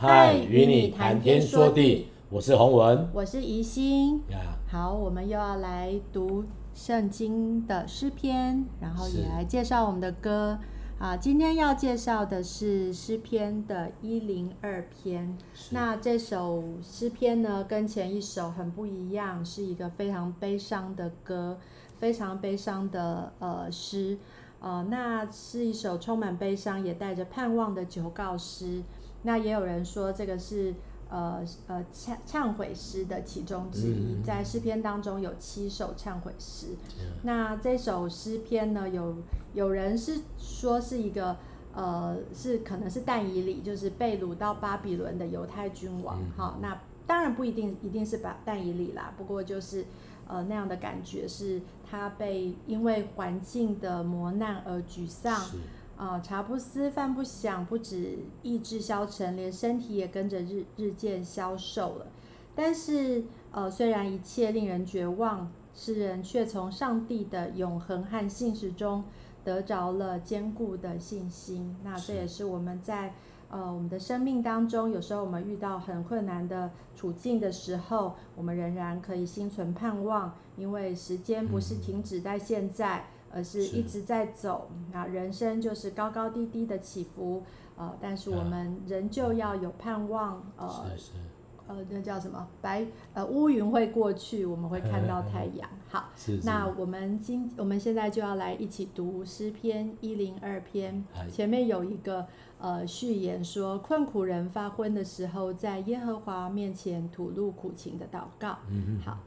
嗨，与你谈天说地，我是洪文，我是怡心。好，我们又要来读圣经的诗篇，然后也来介绍我们的歌。啊，今天要介绍的是诗篇的一零二篇。那这首诗篇呢，跟前一首很不一样，是一个非常悲伤的歌，非常悲伤的呃诗。呃，那是一首充满悲伤也带着盼望的求告诗。那也有人说这个是呃呃忏忏悔诗的其中之一。嗯、在诗篇当中有七首忏悔诗。嗯、那这首诗篇呢，有有人是说是一个呃是可能是但以理，就是被掳到巴比伦的犹太君王。哈、嗯，那当然不一定一定是把但以理啦，不过就是。呃，那样的感觉是他被因为环境的磨难而沮丧，啊、呃，茶不思饭不想，不止意志消沉，连身体也跟着日日渐消瘦了。但是，呃，虽然一切令人绝望，诗人却从上帝的永恒和信实中得着了坚固的信心。那这也是我们在。呃，我们的生命当中，有时候我们遇到很困难的处境的时候，我们仍然可以心存盼望，因为时间不是停止在现在，嗯、而是一直在走。那人生就是高高低低的起伏，呃，但是我们仍旧要有盼望，呃。呃，那叫什么？白呃，乌云会过去，我们会看到太阳。好，那我们今我们现在就要来一起读诗篇一零二篇。前面有一个呃序言说，困苦人发昏的时候，在耶和华面前吐露苦情的祷告。好，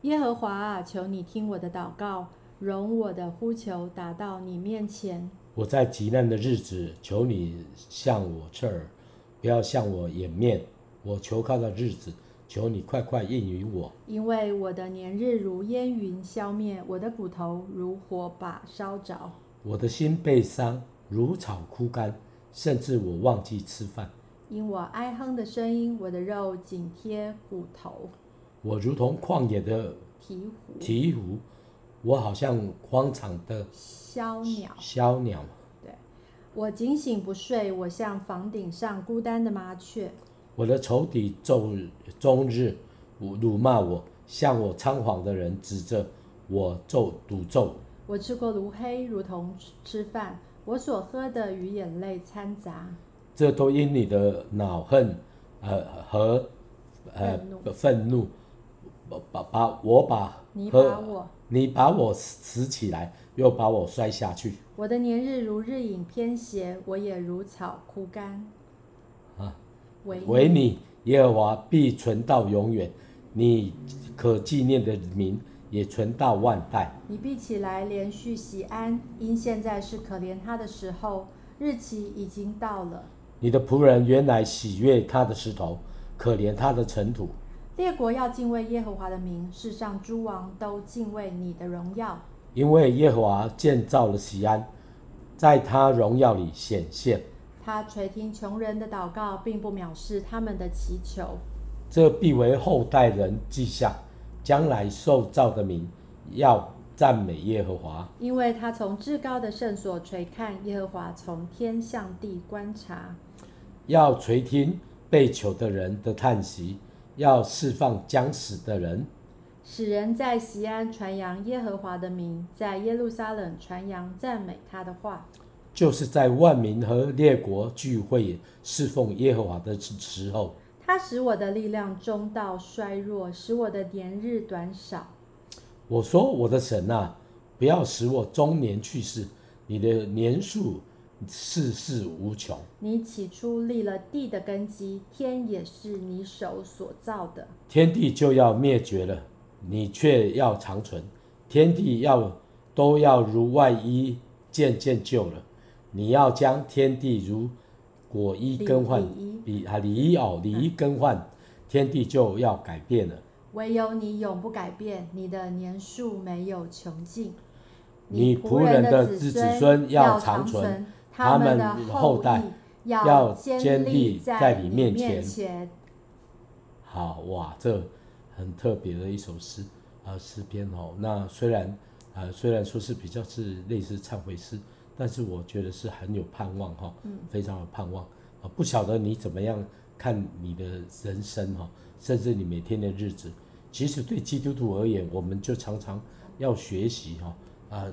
耶和华啊，求你听我的祷告，容我的呼求达到你面前。我在极难的日子，求你向我侧耳，不要向我掩面。我求靠的日子，求你快快应允我。因为我的年日如烟云消灭，我的骨头如火把烧着。我的心被伤，如草枯干，甚至我忘记吃饭。因我哀哼的声音，我的肉紧贴骨头。我如同旷野的鹈鹕，鹈鹕，我好像荒场的枭鸟。枭鸟。对，我警醒不睡，我像房顶上孤单的麻雀。我的仇敌昼终日辱骂我，向我猖狂的人指着我咒诅咒。我吃过炉黑，如同吃饭；我所喝的与眼泪掺杂。这都因你的恼恨，呃和呃愤怒，把把我把你把我你把我拾起来，又把我摔下去。我的年日如日影偏斜，我也如草枯干。啊。唯你耶和华必存到永远，你可纪念的名也存到万代。你必起来连续喜安，因现在是可怜他的时候，日期已经到了。你的仆人原来喜悦他的石头，可怜他的尘土。列国要敬畏耶和华的名，世上诸王都敬畏你的荣耀。因为耶和华建造了西安，在他荣耀里显现。他垂听穷人的祷告，并不藐视他们的祈求。这必为后代人记下，将来受造的名要赞美耶和华。因为他从至高的圣所垂看，耶和华从天向地观察。要垂听被囚的人的叹息，要释放将死的人，使人在西安传扬耶和华的名，在耶路撒冷传扬赞美他的话。就是在万民和列国聚会侍奉耶和华的时候，他使我的力量中道衰弱，使我的年日短少。我说：“我的神啊，不要使我中年去世。你的年数世事无穷。你起初立了地的根基，天也是你手所造的。天地就要灭绝了，你却要长存。天地要都要如外衣渐渐旧了。”你要将天地如果衣更换，比啊里衣哦里衣更换，天地就要改变了。唯有你永不改变，你的年数没有穷尽。你仆人的子子孙要长存，他们的后代要坚立在你面前。好哇，这很特别的一首诗啊诗篇哦。那虽然啊虽然说是比较是类似忏悔诗。但是我觉得是很有盼望哈，嗯，非常有盼望啊！不晓得你怎么样看你的人生哈，甚至你每天的日子。其实对基督徒而言，我们就常常要学习哈，啊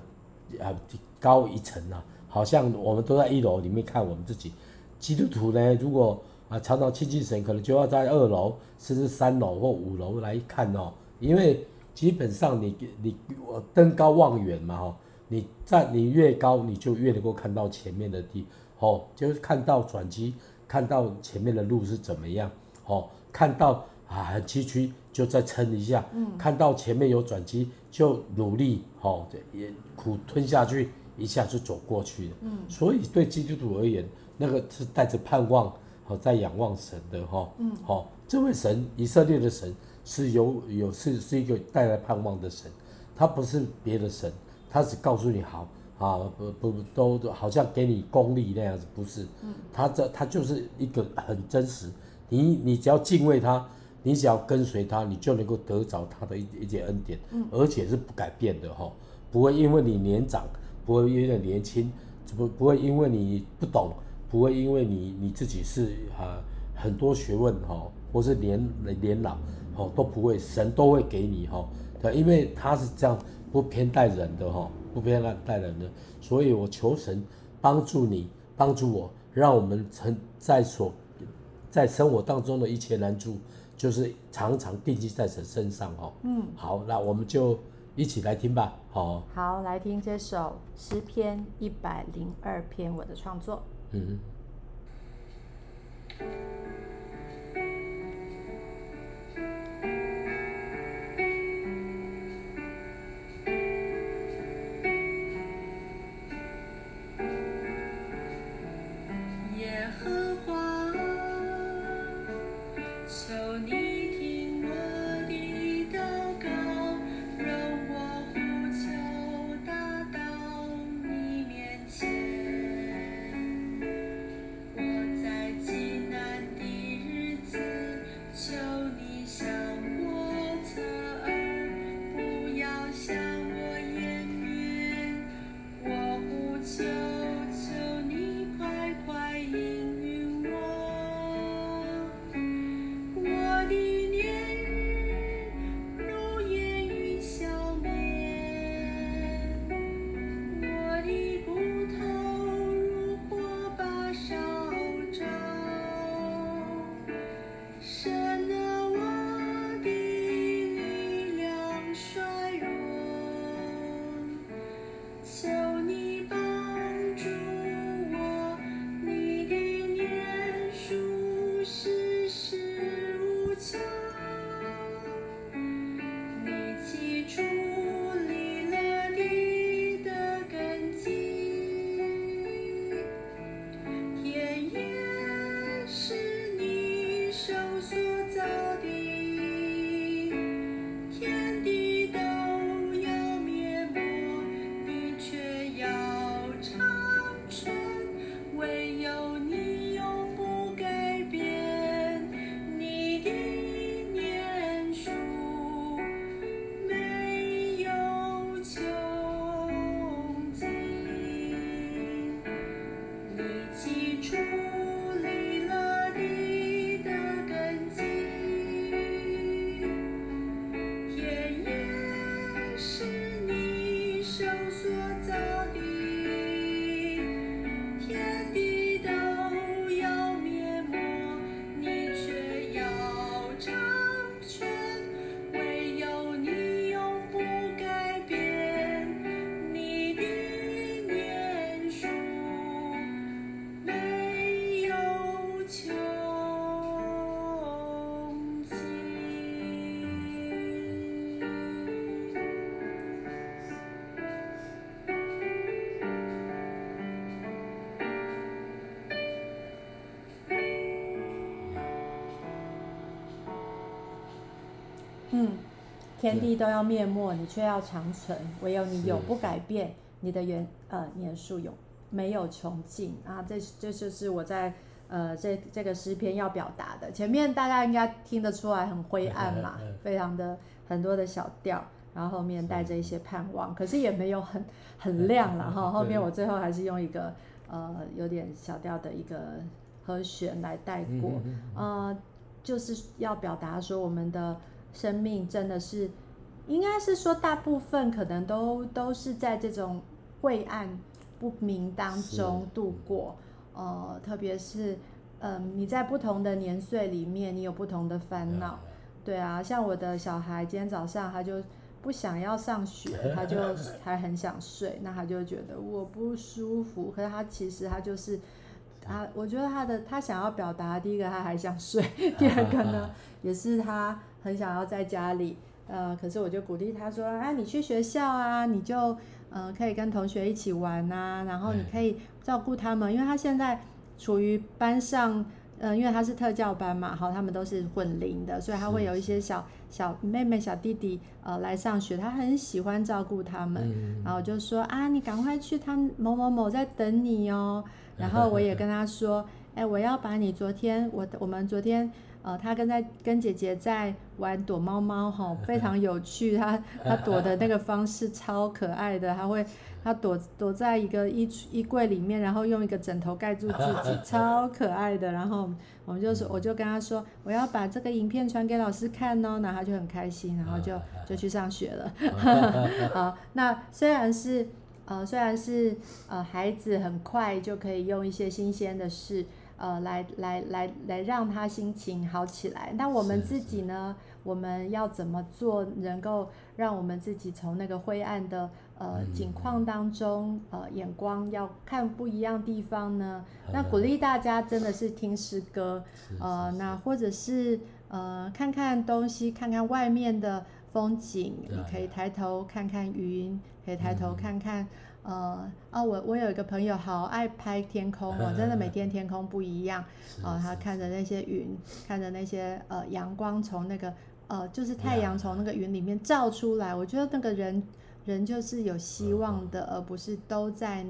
啊高一层啊，好像我们都在一楼里面看我们自己。基督徒呢，如果啊常常亲近神，可能就要在二楼甚至三楼或五楼来看哦，因为基本上你你我登高望远嘛哈，你站你越高，你就越能够看到前面的地哦，就是看到转机，看到前面的路是怎么样哦，看到啊很崎岖。就再撑一下，嗯，看到前面有转机，就努力，哦，也苦吞下去，一下就走过去了，嗯，所以对基督徒而言，那个是带着盼望，和在仰望神的，哈，嗯，好，这位神，以色列的神是有有是是一个带来盼望的神，他不是别的神，他只告诉你好，啊，不不都都好像给你功力那样子，不是，嗯，他这他就是一个很真实，你你只要敬畏他。你只要跟随他，你就能够得着他的一一点恩典，嗯，而且是不改变的哈，不会因为你年长，不会因为年轻，不不会因为你不懂，不会因为你你自己是呃很多学问哈，或是年年老，哦都不会，神都会给你哈，对，因为他是这样不偏待人的哈，不偏待人的，所以我求神帮助你，帮助我，让我们曾在所在生活当中的一切难处。就是常常定睛在神身上哦。嗯，好，那我们就一起来听吧。好，好，来听这首诗篇一百零二篇我的创作。嗯。嗯，天地都要灭没，你却要长存；唯有你永不改变，你的元呃年数永没有穷尽啊！这这就是我在呃这这个诗篇要表达的。前面大家应该听得出来很灰暗嘛，非常的很多的小调，然后后面带着一些盼望，可是也没有很很亮了哈。后面我最后还是用一个呃有点小调的一个和弦来带过，呃，就是要表达说我们的生命真的是，应该是说大部分可能都都是在这种晦暗不明当中度过，呃，特别是嗯、呃，你在不同的年岁里面，你有不同的烦恼，嗯、对啊，像我的小孩今天早上他就不想要上学，他就还很想睡，那他就觉得我不舒服，可是他其实他就是。他，我觉得他的他想要表达，第一个他还想睡，第二个呢，也是他很想要在家里，呃，可是我就鼓励他说，啊，你去学校啊，你就，呃，可以跟同学一起玩啊，然后你可以照顾他们，因为他现在处于班上。嗯，因为他是特教班嘛，好，他们都是混龄的，所以他会有一些小小妹妹、小弟弟，呃，来上学，他很喜欢照顾他们，嗯、然后就说啊，你赶快去，他某某某在等你哦。然后我也跟他说，哎，我要把你昨天，我我们昨天，呃，他跟在跟姐姐在玩躲猫猫，哈，非常 有趣，他 他躲的那个方式超可爱的，他会。他躲躲在一个衣衣柜里面，然后用一个枕头盖住自己，超可爱的。然后我们就说，我就跟他说，我要把这个影片传给老师看哦，然后他就很开心，然后就就去上学了。好，那虽然是呃，虽然是呃，孩子很快就可以用一些新鲜的事呃，来来来来让他心情好起来，那我们自己呢？我们要怎么做，能够让我们自己从那个灰暗的呃景况当中，呃眼光要看不一样地方呢？那鼓励大家真的是听诗歌，呃，那或者是呃看看东西，看看外面的风景，你可以抬头看看云，可以抬头看看。呃啊，我我有一个朋友好爱拍天空，我真的每天天空不一样。啊，他看着那些云，看着那些呃阳光从那个呃就是太阳从那个云里面照出来，我觉得那个人人就是有希望的，而不是都在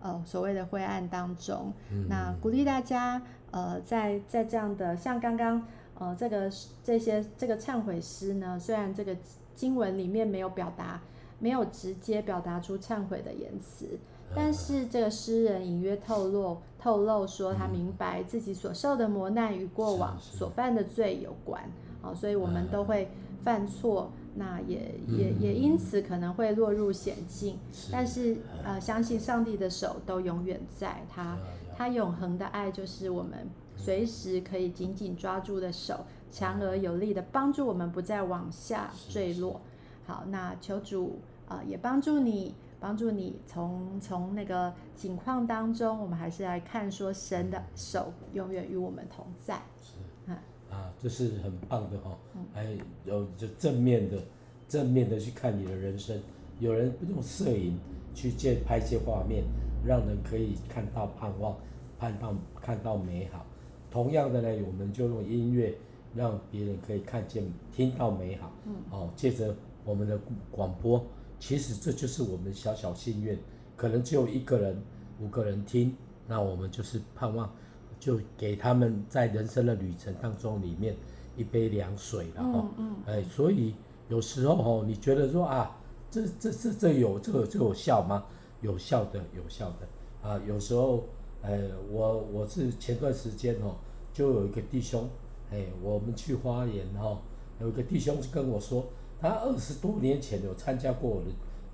呃所谓的灰暗当中。那鼓励大家呃在在这样的像刚刚呃这个这些这个忏悔诗呢，虽然这个经文里面没有表达。没有直接表达出忏悔的言辞，但是这个诗人隐约透露透露说，他明白自己所受的磨难与过往所犯的罪有关，啊，所以我们都会犯错，那也也也因此可能会落入险境，但是呃，相信上帝的手都永远在他，他永恒的爱就是我们随时可以紧紧抓住的手，强而有力的帮助我们不再往下坠落。好，那求主。啊、呃，也帮助你，帮助你从从那个境况当中，我们还是来看说神的手永远与我们同在。是啊，啊，这是很棒的哈、哦，还有就正面的，正面的去看你的人生。有人用摄影去借拍一些画面，让人可以看到盼望，盼望看到美好。同样的呢，我们就用音乐让别人可以看见、听到美好。嗯，哦，借着我们的广播。其实这就是我们小小心愿，可能只有一个人、五个人听，那我们就是盼望，就给他们在人生的旅程当中里面一杯凉水了哈。嗯，嗯。哎，所以有时候哦，你觉得说啊，这这这这有这个这有效吗？有效的，有效的啊。有时候，哎，我我是前段时间哦，就有一个弟兄，哎，我们去花莲哈，有一个弟兄跟我说。他二十多年前有参加过我的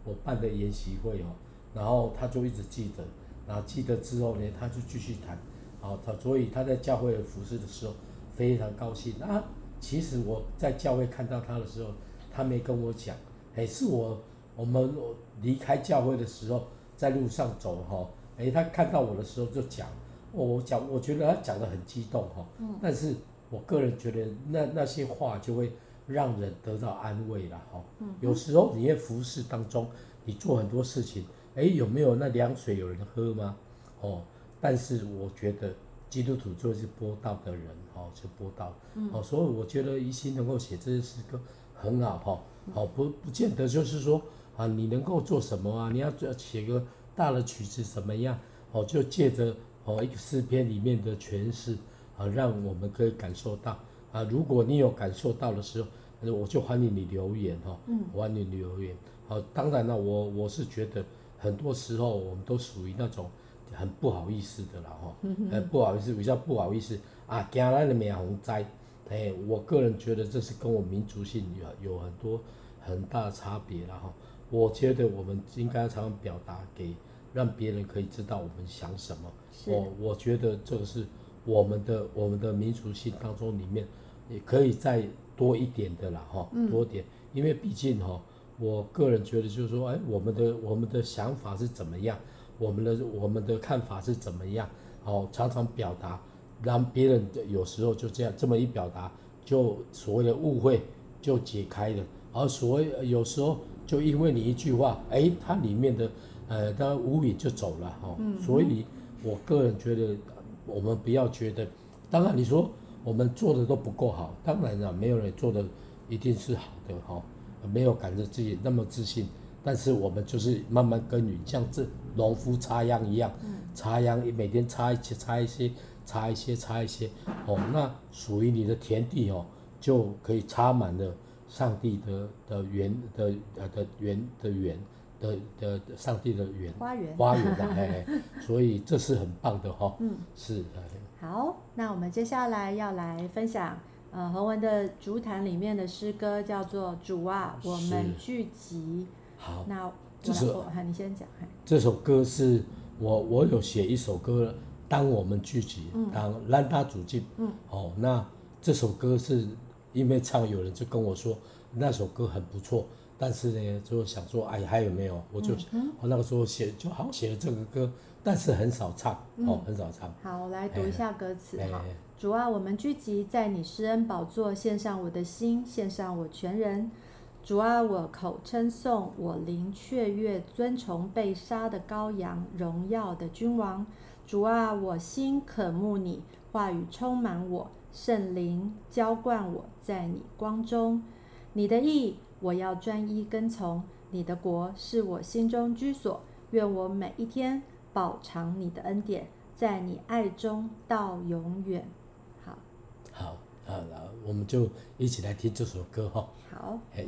我办的研习会哦，然后他就一直记得，然后记得之后呢，他就继续谈，好，他所以他在教会服侍的时候非常高兴。那其实我在教会看到他的时候，他没跟我讲，哎，是我我们离开教会的时候在路上走哈，哎，他看到我的时候就讲，我讲我觉得他讲的很激动哈，但是我个人觉得那那些话就会。让人得到安慰了哈。有时候你在服侍当中，你做很多事情，哎，有没有那凉水有人喝吗？哦，但是我觉得基督徒就是播道的人，哦，就播道，哦，所以我觉得一心能够写这些诗歌很好哈。好，不不见得就是说啊，你能够做什么啊？你要写个大的曲子怎么样？哦，就借着哦一个诗篇里面的诠释啊，让我们可以感受到啊，如果你有感受到的时候。我就欢迎你留言哈，欢迎你留言。好，当然了，我我是觉得很多时候我们都属于那种很不好意思的了哈，呃不好意思，比较不好意思啊，惊咱的面红灾，哎，我个人觉得这是跟我民族性有有很多很大的差别了哈。我觉得我们应该常常表达给让别人可以知道我们想什么。我我觉得这个是我们的我们的民族性当中里面也可以再多一点的啦哈，多点，因为毕竟哈，我个人觉得就是说，哎，我们的我们的想法是怎么样？我们的我们的看法是怎么样？哦，常常表达，让别人有时候就这样这么一表达，就所谓的误会就解开了。而所谓有时候就因为你一句话，哎，它里面的呃，它无影就走了哈。嗯。所以，我个人觉得，我们不要觉得，当然你说我们做的都不够好，当然了，没有人做的一定是好的哈，没有感觉自己那么自信。但是我们就是慢慢耕耘，像这农夫插秧一样，插秧每天插一些，插一些，插一些，插一些，哦，那属于你的田地哦，就可以插满了上帝的的园的呃的园的园的的，上帝的园花园花园 的哎，所以这是很棒的哈、哦，嗯，是。好，那我们接下来要来分享呃洪文的竹坛里面的诗歌，叫做《主啊，我们聚集》。好，那这首，你先讲。这首歌是我我有写一首歌，当我们聚集，嗯、当让他主进。嗯，哦，那这首歌是因为唱，有人就跟我说那首歌很不错，但是呢，就想说，哎，还有没有？我就、嗯、我那个时候写就好写了这个歌，但是很少唱，嗯、哦，很少唱。好，我来读一下歌词哈。主啊，我们聚集在你施恩宝座，献上我的心，献上我全人。主啊，我口称颂，我灵雀跃，尊崇被杀的羔羊，荣耀的君王。主啊，我心渴慕你，话语充满我，圣灵浇灌我，在你光中。你的义，我要专一跟从；你的国是我心中居所。愿我每一天饱尝你的恩典，在你爱中到永远。好，好，好，我们就一起来听这首歌哈。好，我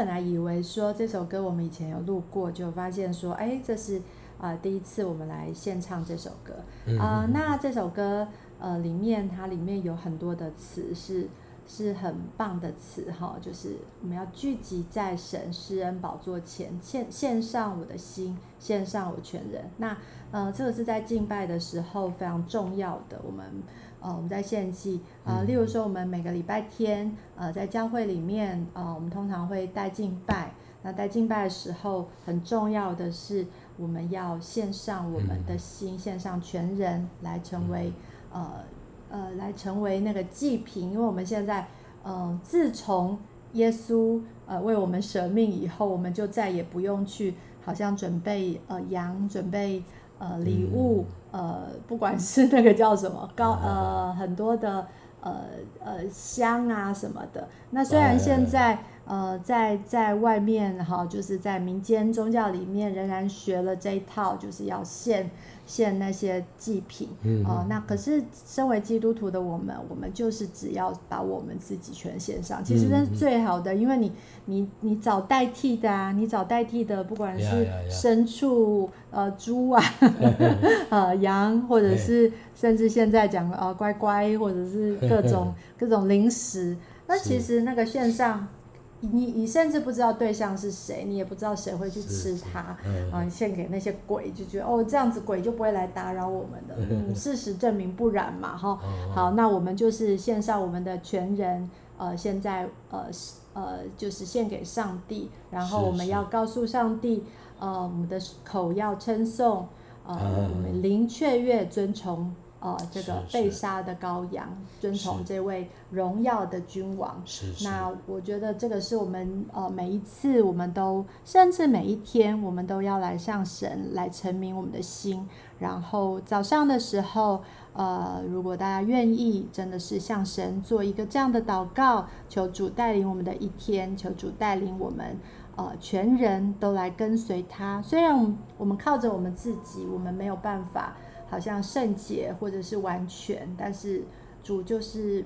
本来以为说这首歌我们以前有录过，就发现说，哎，这是啊、呃、第一次我们来献唱这首歌啊、呃。那这首歌呃里面它里面有很多的词是。是很棒的词哈，就是我们要聚集在神施恩宝座前，献献上我的心，献上我全人。那呃，这个是在敬拜的时候非常重要的。我们呃，我们在献祭呃，例如说我们每个礼拜天呃，在教会里面呃，我们通常会带敬拜。那带敬拜的时候，很重要的是我们要献上我们的心，献上全人来成为呃。呃，来成为那个祭品，因为我们现在，呃，自从耶稣呃为我们舍命以后，我们就再也不用去好像准备呃羊，准备呃礼物，嗯、呃，不管是那个叫什么高呃很多的呃呃香啊什么的。那虽然现在呃在在外面哈，就是在民间宗教里面仍然学了这一套，就是要献。献那些祭品，嗯、呃，那可是身为基督徒的我们，我们就是只要把我们自己全献上，其实那是最好的，嗯、因为你你你找代替的啊，你找代替的，不管是牲畜，呃，猪啊，呃，羊，或者是甚至现在讲呃乖乖，或者是各种 各种零食，那其实那个献上。你你甚至不知道对象是谁，你也不知道谁会去吃它，啊，献给那些鬼，就觉得哦，这样子鬼就不会来打扰我们的。嗯，事实证明不然嘛，哈。好，那我们就是献上我们的全人，呃，现在呃呃就是献给上帝，然后我们要告诉上帝，呃，我们的口要称颂，呃，我们灵雀跃尊崇。呃，这个被杀的羔羊，遵从这位荣耀的君王。是是。那我觉得这个是我们呃每一次我们都，甚至每一天我们都要来向神来陈明我们的心。然后早上的时候，呃，如果大家愿意，真的是向神做一个这样的祷告，求主带领我们的一天，求主带领我们呃全人都来跟随他。虽然我们靠着我们自己，我们没有办法。好像圣洁或者是完全，但是主就是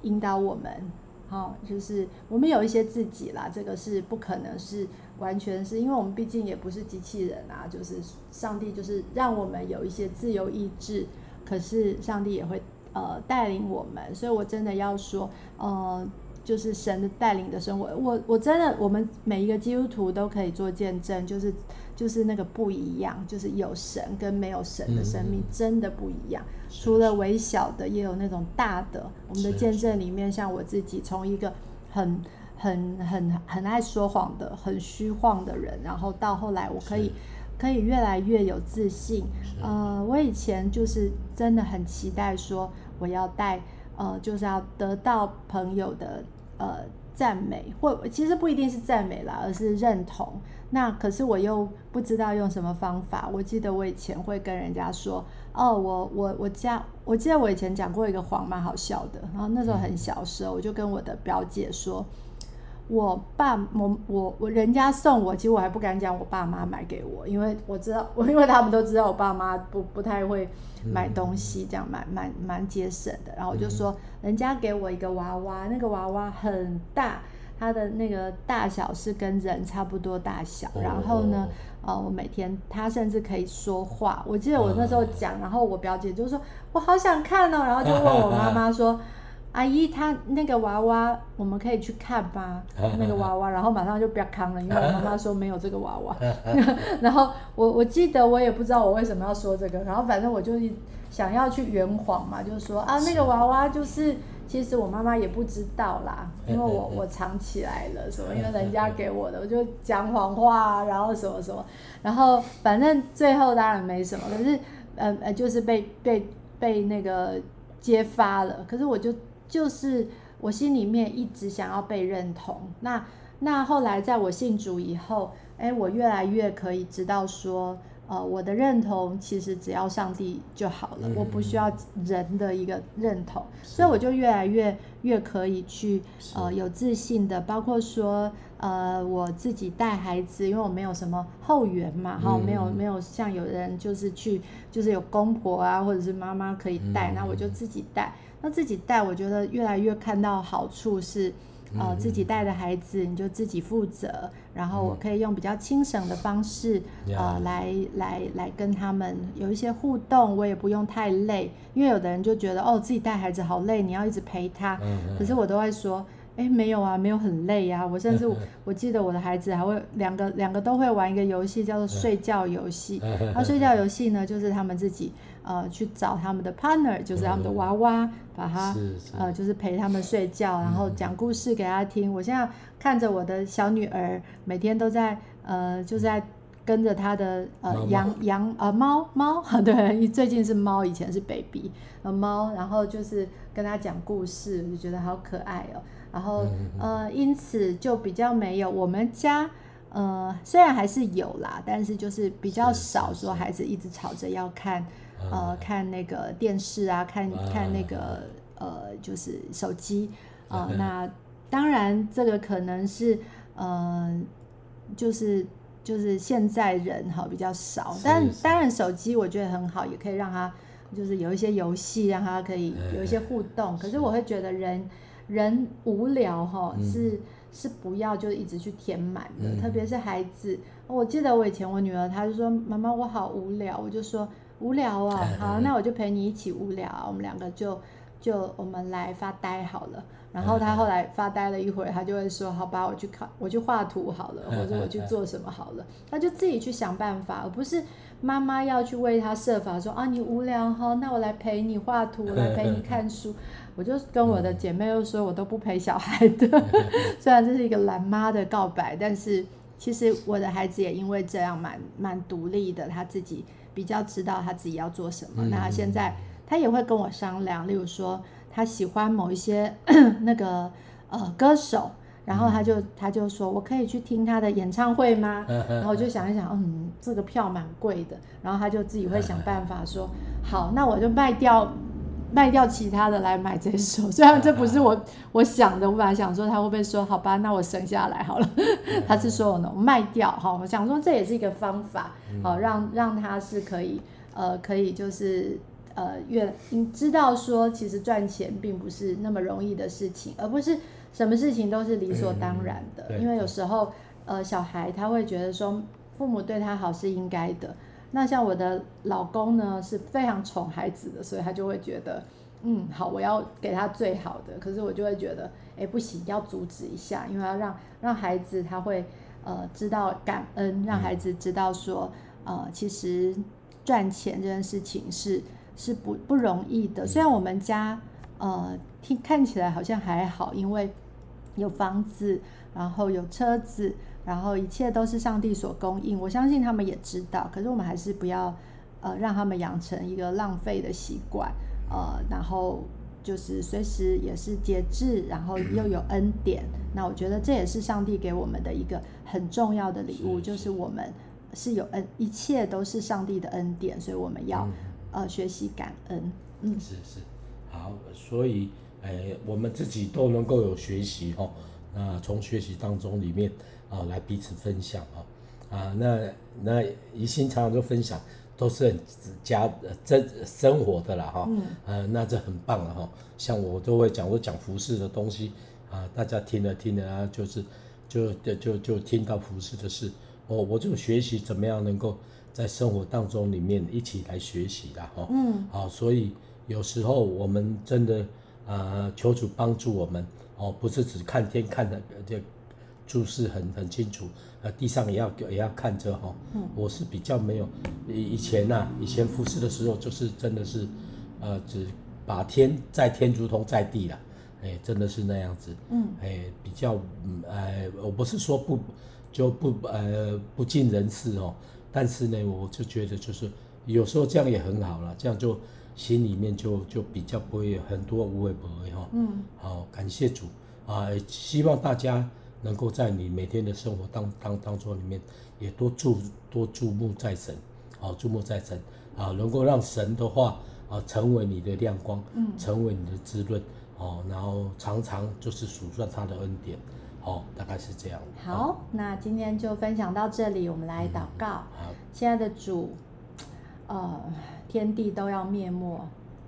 引导我们，好，就是我们有一些自己啦，这个是不可能是完全是因为我们毕竟也不是机器人啊，就是上帝就是让我们有一些自由意志，可是上帝也会呃带领我们，所以我真的要说，呃。就是神的带领的生活，我我真的，我们每一个基督徒都可以做见证，就是就是那个不一样，就是有神跟没有神的生命真的不一样。嗯、除了微小的，也有那种大的。我们的见证里面，像我自己，从一个很很很很爱说谎的、很虚晃的人，然后到后来，我可以可以越来越有自信。呃，我以前就是真的很期待说，我要带。呃，就是要得到朋友的呃赞美，或其实不一定是赞美啦，而是认同。那可是我又不知道用什么方法。我记得我以前会跟人家说，哦，我我我家，我记得我以前讲过一个谎，蛮好笑的。然后那时候很小时候，我就跟我的表姐说。我爸，我我我人家送我，其实我还不敢讲我爸妈买给我，因为我知道，我 因为他们都知道我爸妈不不太会买东西，这样蛮蛮蛮节省的。然后我就说，人家给我一个娃娃，那个娃娃很大，它的那个大小是跟人差不多大小。然后呢，呃，我每天他甚至可以说话。我记得我那时候讲，然后我表姐就说，我好想看哦，然后就问我妈妈说。阿姨，她那个娃娃，我们可以去看吗？那个娃娃，然后马上就不要看了，因为我 妈妈说没有这个娃娃。然后我我记得我也不知道我为什么要说这个，然后反正我就想要去圆谎嘛，就是说啊，那个娃娃就是其实我妈妈也不知道啦，因为我我藏起来了什么，因为人家给我的，我就讲谎话，然后什么什么，然后反正最后当然没什么，可是呃呃就是被被被那个揭发了，可是我就。就是我心里面一直想要被认同，那那后来在我信主以后，哎，我越来越可以知道说，呃，我的认同其实只要上帝就好了，我不需要人的一个认同，所以我就越来越越可以去呃有自信的，包括说呃我自己带孩子，因为我没有什么后援嘛，哈，没有没有像有人就是去就是有公婆啊或者是妈妈可以带，那我就自己带。那自己带，我觉得越来越看到好处是。呃，自己带的孩子你就自己负责，然后我可以用比较轻省的方式，嗯、呃，来来来跟他们有一些互动，我也不用太累，因为有的人就觉得哦，自己带孩子好累，你要一直陪他，可是我都会说。哎，没有啊，没有很累呀、啊。我甚至我，我记得我的孩子还会两个两个都会玩一个游戏，叫做睡觉游戏。那睡觉游戏呢，就是他们自己呃去找他们的 partner，就是他们的娃娃，把他呃就是陪他们睡觉，然后讲故事给他听。我现在看着我的小女儿，每天都在呃就在跟着他的呃羊羊呃猫猫，对，最近是猫，以前是 baby 呃猫，然后就是跟他讲故事，我就觉得好可爱哦。然后呃，因此就比较没有我们家呃，虽然还是有啦，但是就是比较少说孩子一直吵着要看呃看那个电视啊，看看那个呃就是手机。啊、呃。那当然这个可能是呃就是就是现在人哈比较少，但当然手机我觉得很好，也可以让他就是有一些游戏让他可以有一些互动。可是。我会觉得人。人无聊哈，是是不要就一直去填满的，嗯、特别是孩子。我记得我以前我女儿，她就说：“妈妈，我好无聊。”我就说：“无聊啊，好，那我就陪你一起无聊。我们两个就就我们来发呆好了。”然后他后来发呆了一会儿，她就会说：“好吧，我去考，我去画图好了，或者我去做什么好了。”他就自己去想办法，而不是妈妈要去为他设法说：“啊，你无聊哈，那我来陪你画图，来陪你看书。”我就跟我的姐妹又说，我都不陪小孩的。虽然这是一个懒妈的告白，但是其实我的孩子也因为这样蛮蛮独立的，他自己比较知道他自己要做什么。那他现在他也会跟我商量，例如说他喜欢某一些 那个呃歌手，然后他就他就说我可以去听他的演唱会吗？然后我就想一想，嗯，这个票蛮贵的。然后他就自己会想办法说，好，那我就卖掉。卖掉其他的来买这首，虽然这不是我我想的，我本来想说他会不会说好吧，那我省下来好了。他是说呢，卖掉哈，我想说这也是一个方法，好让让他是可以呃可以就是呃越你知道说其实赚钱并不是那么容易的事情，而不是什么事情都是理所当然的，因为有时候呃小孩他会觉得说父母对他好是应该的。那像我的老公呢，是非常宠孩子的，所以他就会觉得，嗯，好，我要给他最好的。可是我就会觉得，哎，不行，要阻止一下，因为要让让孩子他会呃知道感恩，让孩子知道说，呃，其实赚钱这件事情是是不不容易的。虽然我们家呃听看起来好像还好，因为有房子，然后有车子。然后一切都是上帝所供应，我相信他们也知道。可是我们还是不要，呃，让他们养成一个浪费的习惯，呃，然后就是随时也是节制，然后又有恩典。那我觉得这也是上帝给我们的一个很重要的礼物，是是就是我们是有恩，一切都是上帝的恩典，所以我们要、嗯、呃学习感恩。嗯，是是，好，所以哎，我们自己都能够有学习哦。那从学习当中里面。啊，来彼此分享啊，啊，那那宜心常常就分享，都是很家真生活的啦哈，嗯，呃，那这很棒了哈。像我都会讲，我讲服饰的东西啊，大家听了听了啊，就是就就就就听到服饰的事，我我就学习怎么样能够在生活当中里面一起来学习的哈，嗯，好，所以有时候我们真的啊，求主帮助我们哦，不是只看天看的这。注视很很清楚，呃，地上也要也要看着哈。嗯，我是比较没有，以以前呐、啊，以前服侍的时候就是真的是，呃，只把天在天如同在地了，哎，真的是那样子。嗯，哎，比较，嗯，呃，我不是说不就不呃不尽人事哦，但是呢，我就觉得就是有时候这样也很好了，这样就心里面就就比较不会有很多无谓不会哈。嗯，好，感谢主啊，希望大家。能够在你每天的生活当当当中里面，也多注多注目在神，好，注目在神，啊，能够让神的话啊成为你的亮光，嗯，成为你的滋润，哦，然后常常就是数算他的恩典，哦，大概是这样。好，那今天就分享到这里，我们来祷告。好，亲爱的主，呃，天地都要灭没，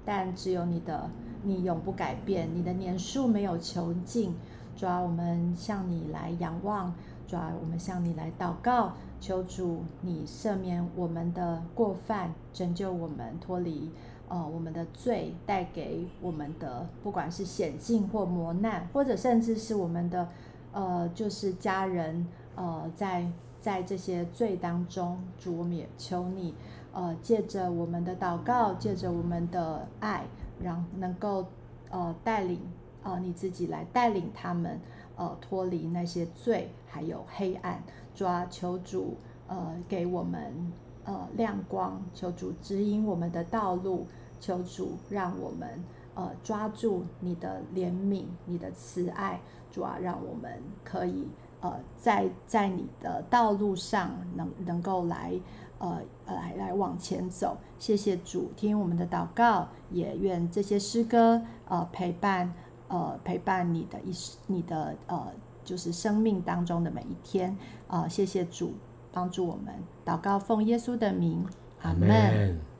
但只有你的你永不改变，你的年数没有穷尽。主啊，我们向你来仰望，主啊，我们向你来祷告，求主你赦免我们的过犯，拯救我们脱离呃我们的罪带给我们的，不管是险境或磨难，或者甚至是我们的呃就是家人呃在在这些罪当中，主我们也求你呃借着我们的祷告，借着我们的爱，让能够呃带领。呃，你自己来带领他们，呃，脱离那些罪，还有黑暗，抓求主，呃，给我们呃亮光，求主指引我们的道路，求主让我们呃抓住你的怜悯，你的慈爱，主啊，让我们可以呃在在你的道路上能能够来呃来来往前走。谢谢主，听我们的祷告，也愿这些诗歌呃陪伴。呃，陪伴你的一，你的呃，就是生命当中的每一天。呃，谢谢主帮助我们，祷告奉耶稣的名，阿门。